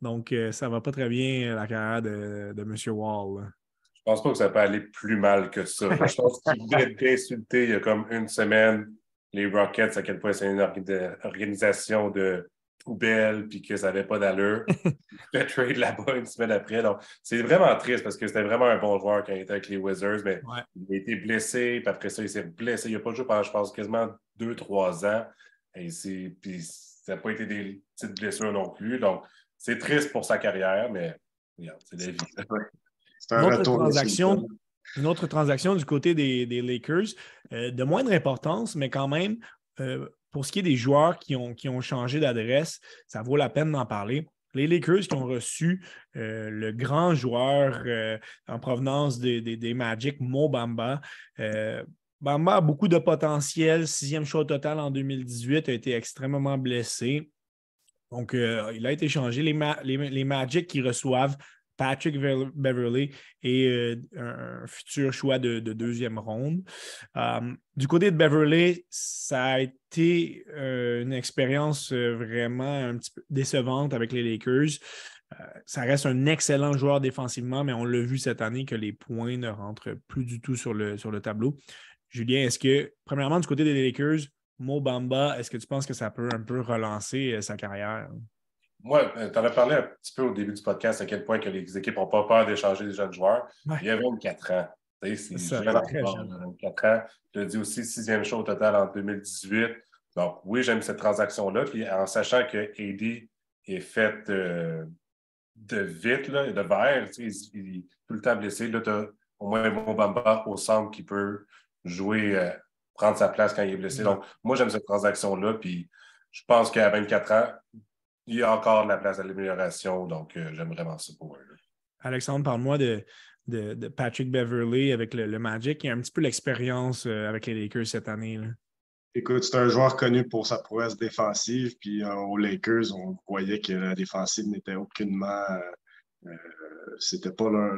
Donc, euh, ça ne va pas très bien la carrière de, M. Wall. Je pense pas que ça peut aller plus mal que ça. Je pense qu'il voulait insulter il y a comme une semaine les Rockets, à quel point c'est une organisation de poubelle puis que ça n'avait pas d'allure. il [laughs] fait trade là-bas une semaine après. Donc, c'est vraiment triste parce que c'était vraiment un bon joueur quand il était avec les Wizards, mais il a été blessé, puis après ça, il s'est blessé. Il n'a pas joué pendant, je pense, quasiment deux, trois ans. Et puis ça n'a pas été des petites blessures non plus. Donc, c'est triste pour sa carrière, mais c'est la vie. C'est un une autre transaction. Une autre transaction du côté des, Lakers, euh, de moindre importance, mais quand même, euh, pour ce qui est des joueurs qui ont, qui ont changé d'adresse, ça vaut la peine d'en parler. Les Lakers qui ont reçu euh, le grand joueur euh, en provenance des, des, Magic, Mo Bamba. Euh, Bamba a beaucoup de potentiel. Sixième choix total en 2018, a été extrêmement blessé. Donc, il a été changé. Les, Magic qui reçoivent Patrick Beverly et euh, un futur choix de, deuxième ronde. Euh, du côté de Beverly, ça a été euh, une expérience vraiment un petit peu décevante avec les Lakers. ça reste un excellent joueur défensivement, mais on l'a vu cette année que les points ne rentrent plus du tout sur le tableau. Julien, est-ce que, premièrement, du côté des Lakers, Mo Bamba, est-ce que tu penses que ça peut un peu relancer sa carrière? Moi, euh, tu en as parlé un petit peu au début du podcast à quel point que les équipes n'ont pas peur d'échanger des jeunes joueurs. Il y a 24 ans. C'est jeune, 24 ans. Tu as dit aussi sixième show au total en 2018. Donc, oui, j'aime cette transaction-là. Puis en sachant que AD est fait euh, de vite là, de verre, il, est tout le temps blessé. Là, tu as au moins mon Bamba au centre qui peut jouer, euh, prendre sa place quand il est blessé. Donc, moi, j'aime cette transaction-là. Puis je pense qu'à 24 ans, il y a encore de la place à l'amélioration, donc euh, j'aime vraiment ça pour eux. Alexandre, parle-moi de, de, Patrick Beverly avec le, Magic et un petit peu l'expérience euh, avec les Lakers cette année. Écoute, c'est un joueur connu pour sa prouesse défensive, puis euh, aux Lakers, on voyait que la défensive n'était aucunement c'était pas leur,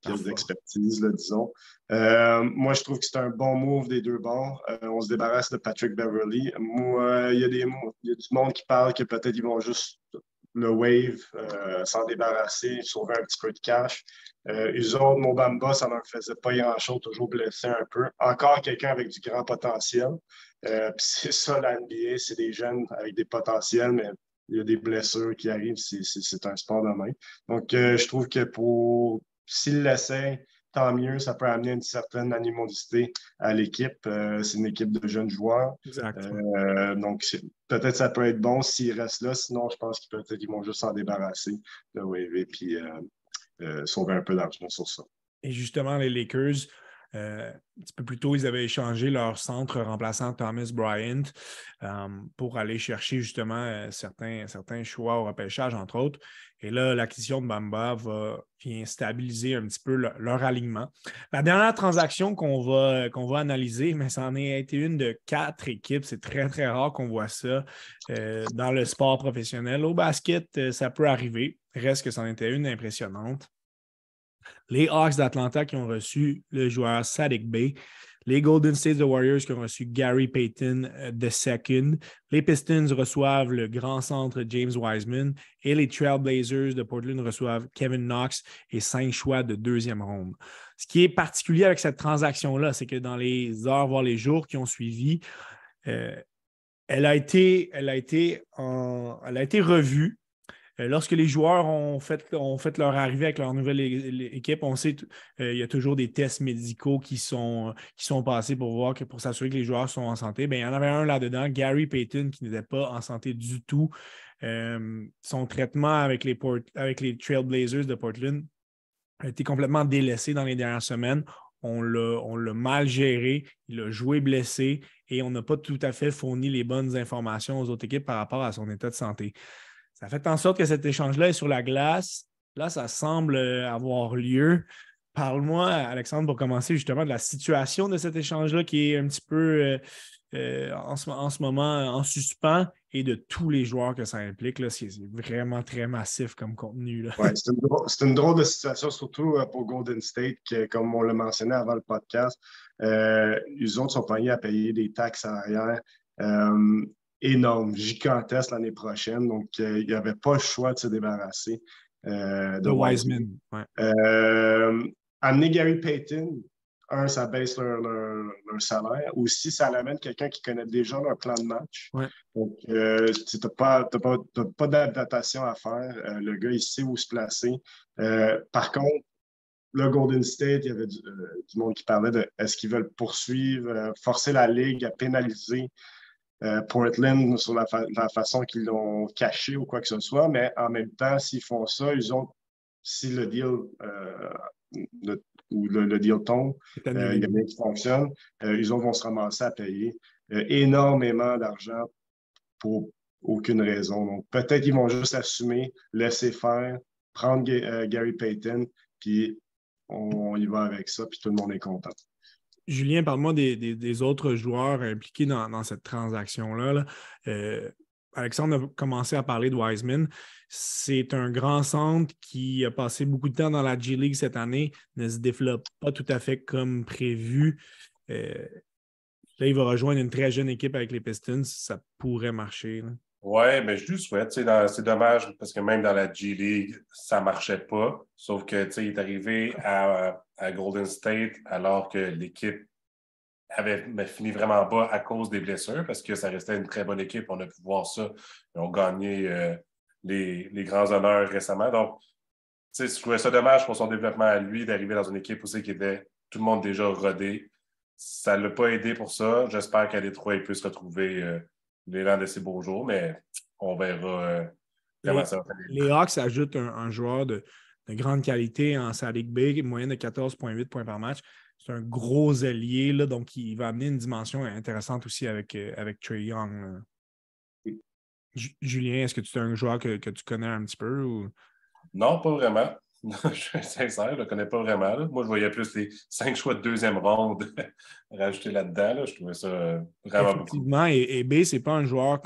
pièce d'expertise, disons. Euh, moi, je trouve que c'est un bon move des deux bords. Euh, on se débarrasse de Patrick Beverly. Moi, il y, a des, y a du monde qui parle que peut-être ils vont juste le wave, euh, s'en débarrasser, sauver un petit peu de cash. Euh, eux autres, Mobamba, ça ne leur faisait pas grand-chose, toujours blessé un peu. Encore quelqu'un avec du grand potentiel. c'est ça, la NBA, c'est des jeunes avec des potentiels, mais il y a des blessures qui arrivent, c'est un sport de main. Donc, je trouve que pour s'il l'essaie, tant mieux, ça peut amener une certaine animosité à l'équipe. Euh, c'est une équipe de jeunes joueurs. Euh, donc, peut-être ça peut être bon s'ils restent là. Sinon, je pense qu'ils peut-être vont juste s'en débarrasser de Wave et puis euh, sauver un peu d'argent sur ça. Et justement, les Lakers, un petit peu plus tôt, ils avaient échangé leur centre remplaçant Thomas Bryant pour aller chercher justement certains, certains choix au repêchage, entre autres. Et là, l'acquisition de Bamba va vient stabiliser un petit peu leur, alignement. La dernière transaction qu'on va, qu'on va analyser, mais ça en a été une de quatre équipes. C'est très, très rare qu'on voit ça euh, dans le sport professionnel. Au basket, euh, ça peut arriver. Reste que c'en était une impressionnante. Les Hawks d'Atlanta qui ont reçu le joueur Sadik Bay les Golden State Warriors qui ont reçu Gary Payton II. Euh, les Pistons reçoivent le grand centre James Wiseman. Et les Trailblazers de Portland reçoivent Kevin Knox et cinq choix de deuxième ronde. Ce qui est particulier avec cette transaction-là, c'est que dans les heures, voire les jours qui ont suivi, euh, elle, a été, revue lorsque les joueurs ont fait, leur arrivée avec leur nouvelle équipe, on sait qu'il euh, y a toujours des tests médicaux qui sont, sont passés pour s'assurer que les joueurs sont en santé. Bien, il y en avait un là-dedans, Gary Payton, qui n'était pas en santé du tout. Euh, son traitement avec les, avec les Trailblazers de Portland a été complètement délaissé dans les dernières semaines. On l'a mal géré, il a joué blessé et on n'a pas tout à fait fourni les bonnes informations aux autres équipes par rapport à son état de santé. Ça fait en sorte que cet échange-là est sur la glace. Là, ça semble euh, avoir lieu. Parle-moi, Alexandre, pour commencer justement de la situation de cet échange-là qui est un petit peu euh, euh, en, ce, moment en suspens et de tous les joueurs que ça implique. C'est vraiment très massif comme contenu. c'est, une drôle, de situation, surtout pour Golden State, comme on l'a mentionné avant le podcast, ils autres sont pognés à payer des taxes arrière énorme, gigantesque l'année prochaine. Donc, euh, il n'y avait pas le choix de se débarrasser euh, de Wiseman. Euh, amener Gary Payton, un, ça baisse leur, salaire. Aussi, ça amène quelqu'un qui connaît déjà leur plan de match. Donc, tu n'as pas, pas, d'adaptation à faire. le gars, il sait où se placer. par contre, le Golden State, il y avait du, du monde qui parlait de est-ce qu'ils veulent poursuivre, forcer la Ligue à pénaliser euh, Portland sur la, façon qu'ils l'ont caché ou quoi que ce soit, mais en même temps, s'ils font ça, ils ont, si le deal euh, ou le, deal tombe, euh, il y a bien qui fonctionne, ils vont se ramasser à payer énormément d'argent pour aucune raison. Donc, peut-être qu'ils vont juste assumer, laisser faire, prendre Gary Payton, puis on y va avec ça, puis tout le monde est content. Julien, parle-moi des, autres joueurs impliqués dans, cette transaction-là. Euh, Alexandre a commencé à parler de Wiseman. C'est un grand centre qui a passé beaucoup de temps dans la G-League cette année, ne se développe pas tout à fait comme prévu. Euh, là, il va rejoindre une très jeune équipe avec les Pistons. Ça pourrait marcher. Oui, mais je lui souhaite. C'est dommage parce que même dans la G-League, ça ne marchait pas. Sauf que il est arrivé à, Golden State alors que l'équipe avait fini vraiment bas à cause des blessures parce que ça restait une très bonne équipe. On a pu voir ça. Ils ont gagné euh, les, grands honneurs récemment. Donc, je trouvais ça dommage pour son développement à lui d'arriver dans une équipe aussi qui était tout le monde déjà rodé. Ça ne l'a pas aidé pour ça. J'espère qu'à Détroit, il peut se retrouver. Euh, l'élan de ces beaux jours, mais on verra euh, comment ça va Les Hawks ajoutent un, joueur de, grande qualité en Sadiq Big, moyenne de 14,8 points par match. C'est un gros allié, là, donc il va amener une dimension intéressante aussi avec, euh, avec Trey Young. Julien, est-ce que tu es un joueur que, tu connais un petit peu? Ou... Non, pas vraiment. [laughs] je suis sincère, je ne le connais pas vraiment. Moi, je voyais plus les cinq choix de deuxième ronde [laughs] rajoutés là-dedans. Je trouvais ça vraiment Effectivement, et, et, B, ce n'est pas un joueur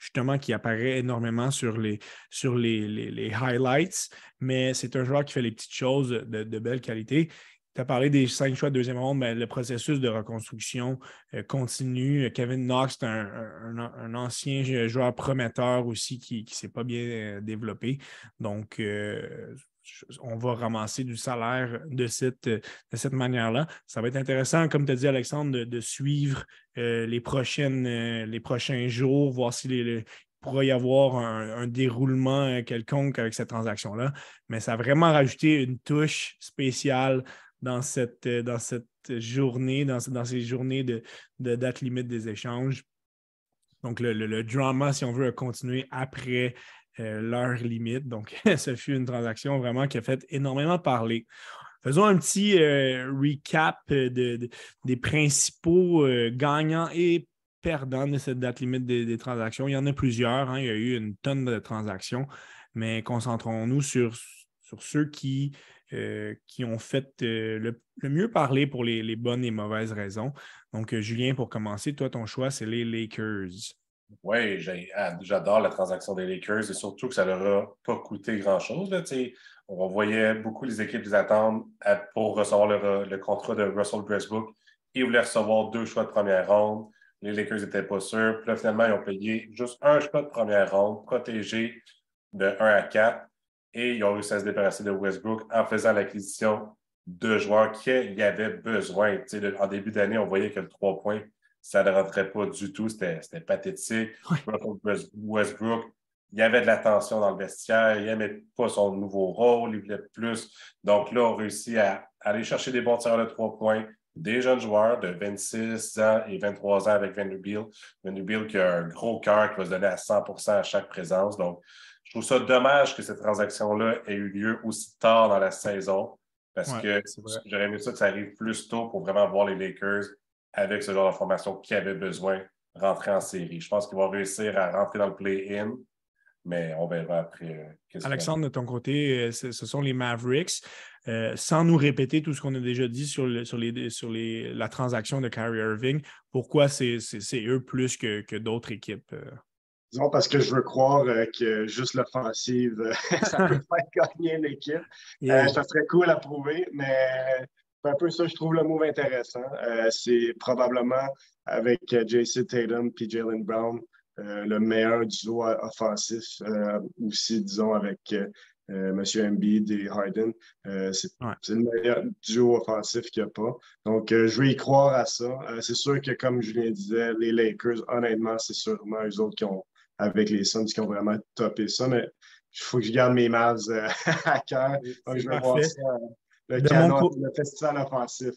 justement qui apparaît énormément sur les, sur les, les, highlights, mais c'est un joueur qui fait les petites choses de, belle qualité. tu as parlé des cinq choix de deuxième ronde, mais le processus de reconstruction euh, continue. Kevin Knox, c'est un, ancien joueur prometteur aussi qui ne s'est pas bien euh, développé. Donc, euh, on va ramasser du salaire de cette, de cette manière-là. Ça va être intéressant, comme tu as dit, Alexandre, de, suivre les, prochaines, les prochains jours, voir si pourrait y avoir un, déroulement quelconque avec cette transaction-là. Mais ça a vraiment rajouté une touche spéciale dans cette, euh, journée, dans, dans ces journées de, date limite des échanges. Donc, le, drama, si on veut, a continué après euh, l'heure limite. Donc, [laughs] ce fut une transaction vraiment qui a fait énormément parler. Faisons un petit euh, recap des principaux gagnants et perdants de cette date limite des, transactions. Il y en a plusieurs. Hein. Il y a eu une tonne de transactions, mais concentrons-nous sur, sur ceux qui euh, qui ont fait euh, le, mieux parler pour les, bonnes et mauvaises raisons. Donc, euh, Julien, pour commencer, toi, ton choix, c'est les Lakers. Oui, ah, j'adore la transaction des Lakers et surtout que ça ne leur a pas coûté grand-chose. On voyait beaucoup les équipes les attendre pour recevoir le, contrat de Russell Westbrook. Ils voulaient recevoir deux choix de première ronde. Les Lakers n'étaient pas sûrs. Puis là, finalement, ils ont payé juste un choix de première ronde, protégé de 1 à 4 et ils ont réussi à se débarrasser de Westbrook en faisant l'acquisition de joueurs qu'il y avait besoin. en début d'année, on voyait que le 3 points, ça ne rentrait pas du tout. C'était pathétique. Westbrook, il y avait de la tension dans le vestiaire. Il n'aimait pas son nouveau rôle. Il voulait plus. Donc là, on réussit à aller chercher des bons tireurs de 3 points des jeunes joueurs de 26 ans et 23 ans avec Vanderbilt. Vanderbilt qui a un gros cœur qui va se donner à 100% à chaque présence. Donc, je trouve ça dommage que cette transaction-là ait eu lieu aussi tard dans la saison parce que j'aurais aimé ça que ça arrive plus tôt pour vraiment voir les Lakers avec ce genre de formation qui avaient besoin rentrer en série. Je pense qu'ils vont réussir à rentrer dans le play-in, mais on verra après. Euh, Alexandre, de ton côté, euh, ce sont les Mavericks. Euh, sans nous répéter tout ce qu'on a déjà dit sur, sur, les, sur les, la transaction de Kyrie Irving, pourquoi c'est eux plus que, que d'autres équipes? Disons parce que je veux croire euh, que juste l'offensive, [laughs] ça peut [laughs] faire gagner l'équipe. Euh, ça serait cool à prouver, mais c'est un peu ça, je trouve le move intéressant. c'est probablement avec JC Tatum et Jalen Brown le meilleur duo offensif aussi, disons, avec M. Embiid et Harden. c'est le meilleur duo offensif qu'il n'y a pas. Donc, je vais y croire à ça. c'est sûr que, comme Julien disait, les Lakers, honnêtement, c'est sûrement eux autres qui ont avec les Suns qui ont vraiment topé ça. Mais il faut que je garde mes Mavs euh, [laughs] à cœur. je vais voir ça, euh, le, festival offensif.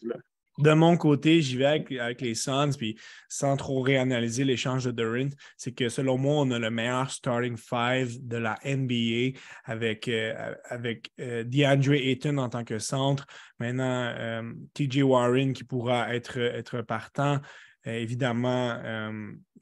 De mon côté, j'y vais avec, les Suns, puis sans trop réanalyser l'échange de Durant, c'est que selon moi, on a le meilleur starting five de la NBA avec, euh, avec DeAndre Ayton en tant que centre. Maintenant, TJ Warren qui pourra être, être partant. évidemment,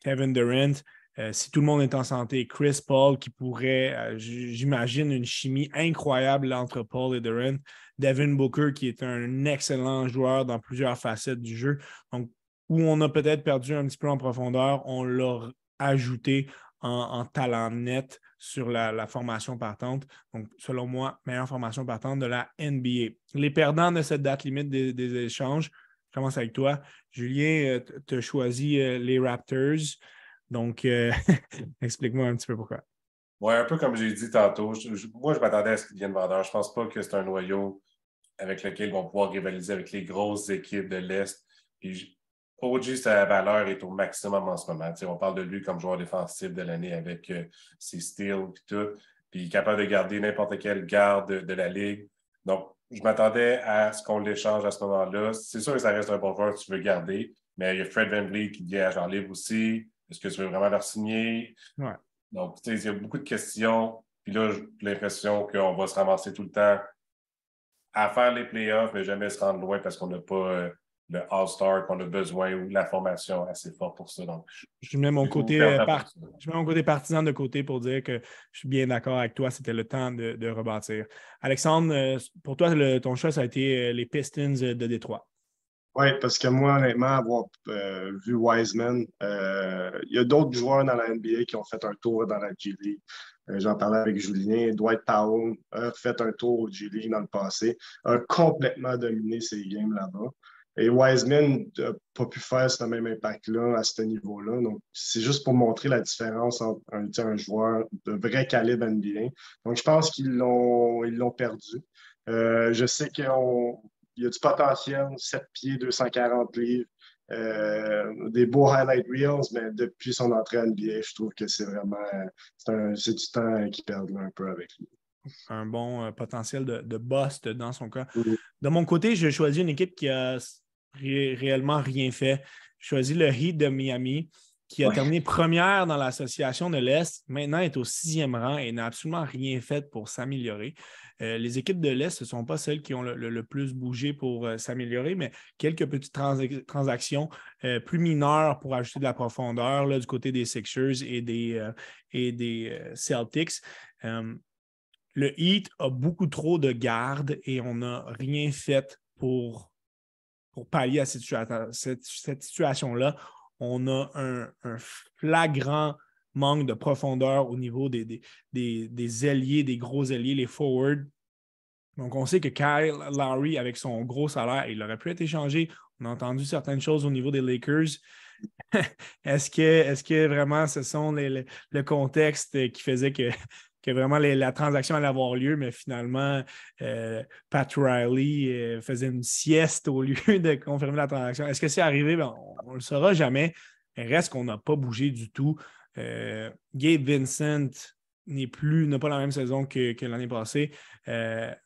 Kevin Durant. Euh, si tout le monde est en santé, Chris Paul qui pourrait, euh, j'imagine, une chimie incroyable entre Paul et Durant. Devin Booker qui est un excellent joueur dans plusieurs facettes du jeu. Donc, où on a peut-être perdu un petit peu en profondeur, on l'a ajouté en, talent net sur la, formation partante. Donc, selon moi, meilleure formation partante de la NBA. Les perdants de cette date limite des, échanges, je commence avec toi. Julien, euh, tu as choisi les Raptors. Donc, euh, [laughs] explique-moi un petit peu pourquoi. Oui, un peu comme j'ai dit tantôt, moi, je m'attendais à ce qu'ils viennent vendeur. Je ne pense pas que c'est un noyau avec lequel ils vont pouvoir rivaliser avec les grosses équipes de l'Est. OG, sa valeur est au maximum en ce moment. on parle de lui comme joueur défensif de l'année avec euh, ses steals et tout. Puis il est capable de garder n'importe quelle garde de, la ligue. Donc, je m'attendais à ce qu'on l'échange à ce moment-là. C'est sûr que ça reste un bon joueur que tu veux garder, mais il y a Fred Van Vliet qui vient agent libre aussi. Est-ce que tu veux vraiment leur signer? Ouais. Donc, il y a beaucoup de questions. Puis là, j'ai l'impression qu'on va se ramasser tout le temps à faire les playoffs, mais jamais se rendre loin parce qu'on n'a pas euh, le All-Star qu'on a besoin ou la formation assez forte pour ça. Donc, je, mets mon côté, euh, je mets mon côté partisan de côté pour dire que je suis bien d'accord avec toi. C'était le temps de, rebâtir. Alexandre, euh, pour toi, ton choix, ça a été les Pistons de Détroit. Oui, parce que moi, honnêtement, avoir euh, vu Wiseman, euh, il y a d'autres joueurs dans la NBA qui ont fait un tour dans la G League. Euh, j'en parlais avec Julien. Dwight Powell a fait un tour au G League dans le passé, a complètement dominé ses games là-bas. Et Wiseman n'a pas pu faire ce même impact-là à ce niveau-là. Donc, c'est juste pour montrer la différence entre un, joueur de vrai calibre NBA. Donc, je pense qu'ils l'ont, ils l'ont perdu. je sais qu'on il y a du potentiel, 7 pieds, 240 livres, euh, des beaux highlight reels, mais depuis son entrée à NBA, je trouve que c'est vraiment c'est, du temps qui perd un peu avec lui. Un bon euh, potentiel de, de bust dans son cas. De mon côté, j'ai choisi une équipe qui a réellement rien fait. J'ai choisi le Heat de Miami qui a terminé première dans l'association de l'Est, maintenant est au sixième rang et n'a absolument rien fait pour s'améliorer. Euh, les équipes de l'Est, ce ne sont pas celles qui ont le, plus bougé pour euh, s'améliorer, mais quelques petites transactions euh, plus mineures pour ajouter de la profondeur là, du côté des Sixers et des, et des Celtics. le Heat a beaucoup trop de gardes et on n'a rien fait pour, pour pallier à cette, cette situation-là on a un, flagrant manque de profondeur au niveau des, des, ailiers, des gros ailiers, les forwards. Donc, on sait que Kyle Lowry, avec son gros salaire, il aurait pu être échangé. On a entendu certaines choses au niveau des Lakers. [laughs] est-ce, que, est que vraiment ce sont les, le contexte qui faisait que que vraiment la transaction allait avoir lieu, mais finalement, euh, Pat Riley euh, faisait une sieste au [laughs] lieu de confirmer la transaction. Est-ce que c'est arrivé? Ben, on ne le saura jamais. Reste qu'on n'a pas bougé du tout. Euh, Gabe Vincent n'est plus, n'a pas la même saison que, l'année passée.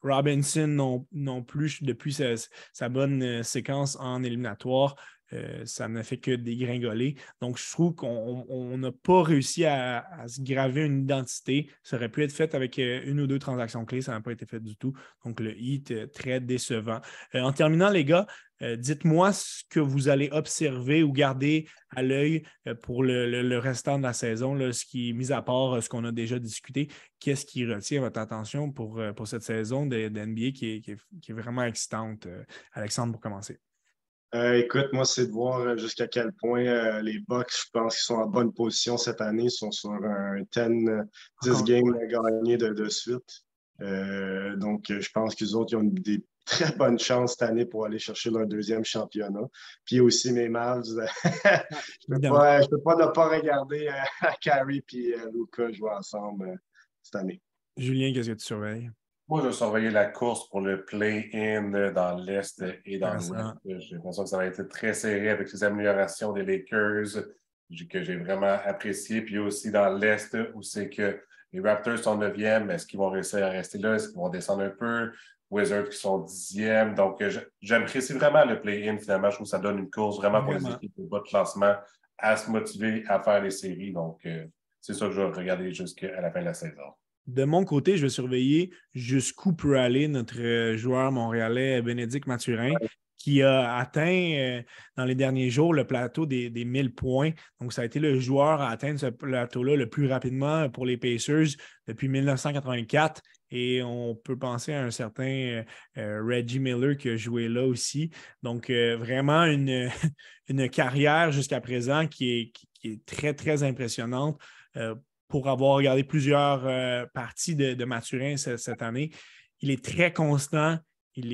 Robinson non, plus depuis sa bonne séquence en éliminatoire. Euh, ça n'a fait que dégringoler. Donc, je trouve qu'on n'a pas réussi à, se graver une identité. Ça aurait pu être fait avec euh, une ou deux transactions clés. Ça n'a pas été fait du tout. Donc, le hit, euh, très décevant. en terminant, les gars, dites-moi ce que vous allez observer ou garder à l'œil pour le, restant de la saison, ce qui mis à part ce qu'on a déjà discuté. Qu'est-ce qui retient votre attention pour, pour cette saison de, qui qui est vraiment excitante? Alexandre, pour commencer? Euh, écoute, moi, c'est de voir euh, jusqu'à quel point euh, les Bucks, je pense qu'ils sont en bonne position cette année. Ils sont sur un 10, games à gagner de, suite. donc, je pense qu'ils autres, ils ont des très [laughs] bonnes chances cette année pour aller chercher leur deuxième championnat. Puis aussi mes Mavs. [laughs] je ne peux, pas ne pas regarder Carrie et Luca jouer ensemble cette année. Julien, qu'est-ce que tu surveilles? Moi, je vais surveiller la course pour le play-in dans l'Est et dans l'Ouest. J'ai l'impression que ça va être très serré avec les améliorations des Lakers que j'ai vraiment apprécié. Puis aussi dans l'Est où c'est que les Raptors sont 9e, est-ce qu'ils vont réussir à rester là? Est-ce qu'ils vont descendre un peu? Wizards qui sont 10e. Donc, j'apprécie vraiment le play-in finalement. Je trouve que ça donne une course vraiment pour les équipes de bas de classement à se motiver à faire les séries. Donc, euh, c'est ça que je vais regarder jusqu'à la fin de la saison. De mon côté, je vais surveiller jusqu'où peut aller notre euh, joueur montréalais Bénédicte Mathurin, qui a atteint euh, dans les derniers jours le plateau des, des, 1000 points. Donc, ça a été le joueur à atteindre ce plateau-là le plus rapidement pour les Pacers depuis 1984. Et on peut penser à un certain euh, Reggie Miller qui a joué là aussi. Donc, vraiment une, [laughs] une carrière jusqu'à présent qui est, qui est, très, très impressionnante pour avoir regardé plusieurs euh, parties de, Mathurin cette, année. Il est très constant, il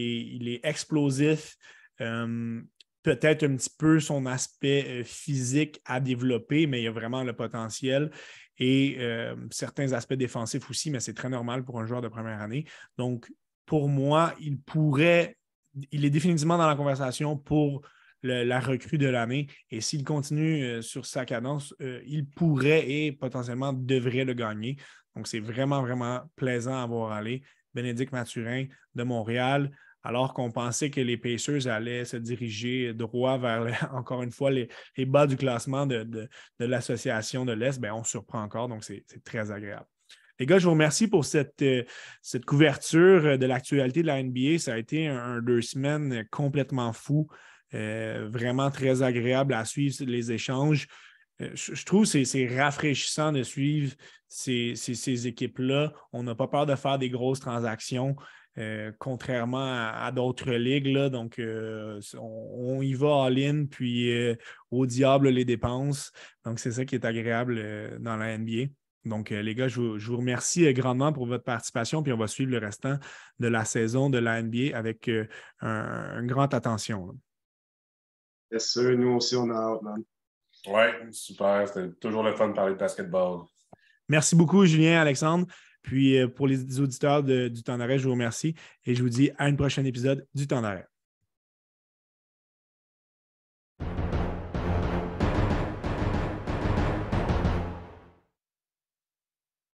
est, explosif. Euh, peut-être un petit peu son aspect euh, physique à développer, mais il a vraiment le potentiel. Et certains aspects défensifs aussi, mais c'est très normal pour un joueur de première année. Donc, pour moi, il pourrait, il est définitivement dans la conversation pour la recrue de l'année. Et s'il continue euh, sur sa cadence, euh, il pourrait et potentiellement devrait le gagner. Donc, c'est vraiment, vraiment plaisant à voir aller. Bénédicte Mathurin de Montréal, alors qu'on pensait que les Pacers allaient se diriger droit vers, [laughs] encore une fois, les, bas du classement de, l'association de l'Est, ben, on surprend encore. Donc, c'est très agréable. Les gars, je vous remercie pour cette, euh, cette couverture de l'actualité de la NBA. Ça a été un deux semaines complètement fou. Euh, vraiment très agréable à suivre les échanges. Euh, je, trouve que c'est rafraîchissant de suivre ces, équipes-là. On n'a pas peur de faire des grosses transactions. contrairement à, d'autres ligues. Là, donc, on, y va en ligne, puis au diable les dépenses. Donc, c'est ça qui est agréable dans la NBA. Donc, les gars, je vous, remercie grandement pour votre participation, puis on va suivre le restant de la saison de la NBA avec une grande attention. Yes, sûr, nous aussi, on a hâte, man. Ouais, super. C'était toujours le fun de parler de basketball. Merci beaucoup, Julien, Alexandre. Puis euh, pour les auditeurs du temps d'arrêt, je vous remercie et je vous dis à un prochain épisode du temps d'arrêt.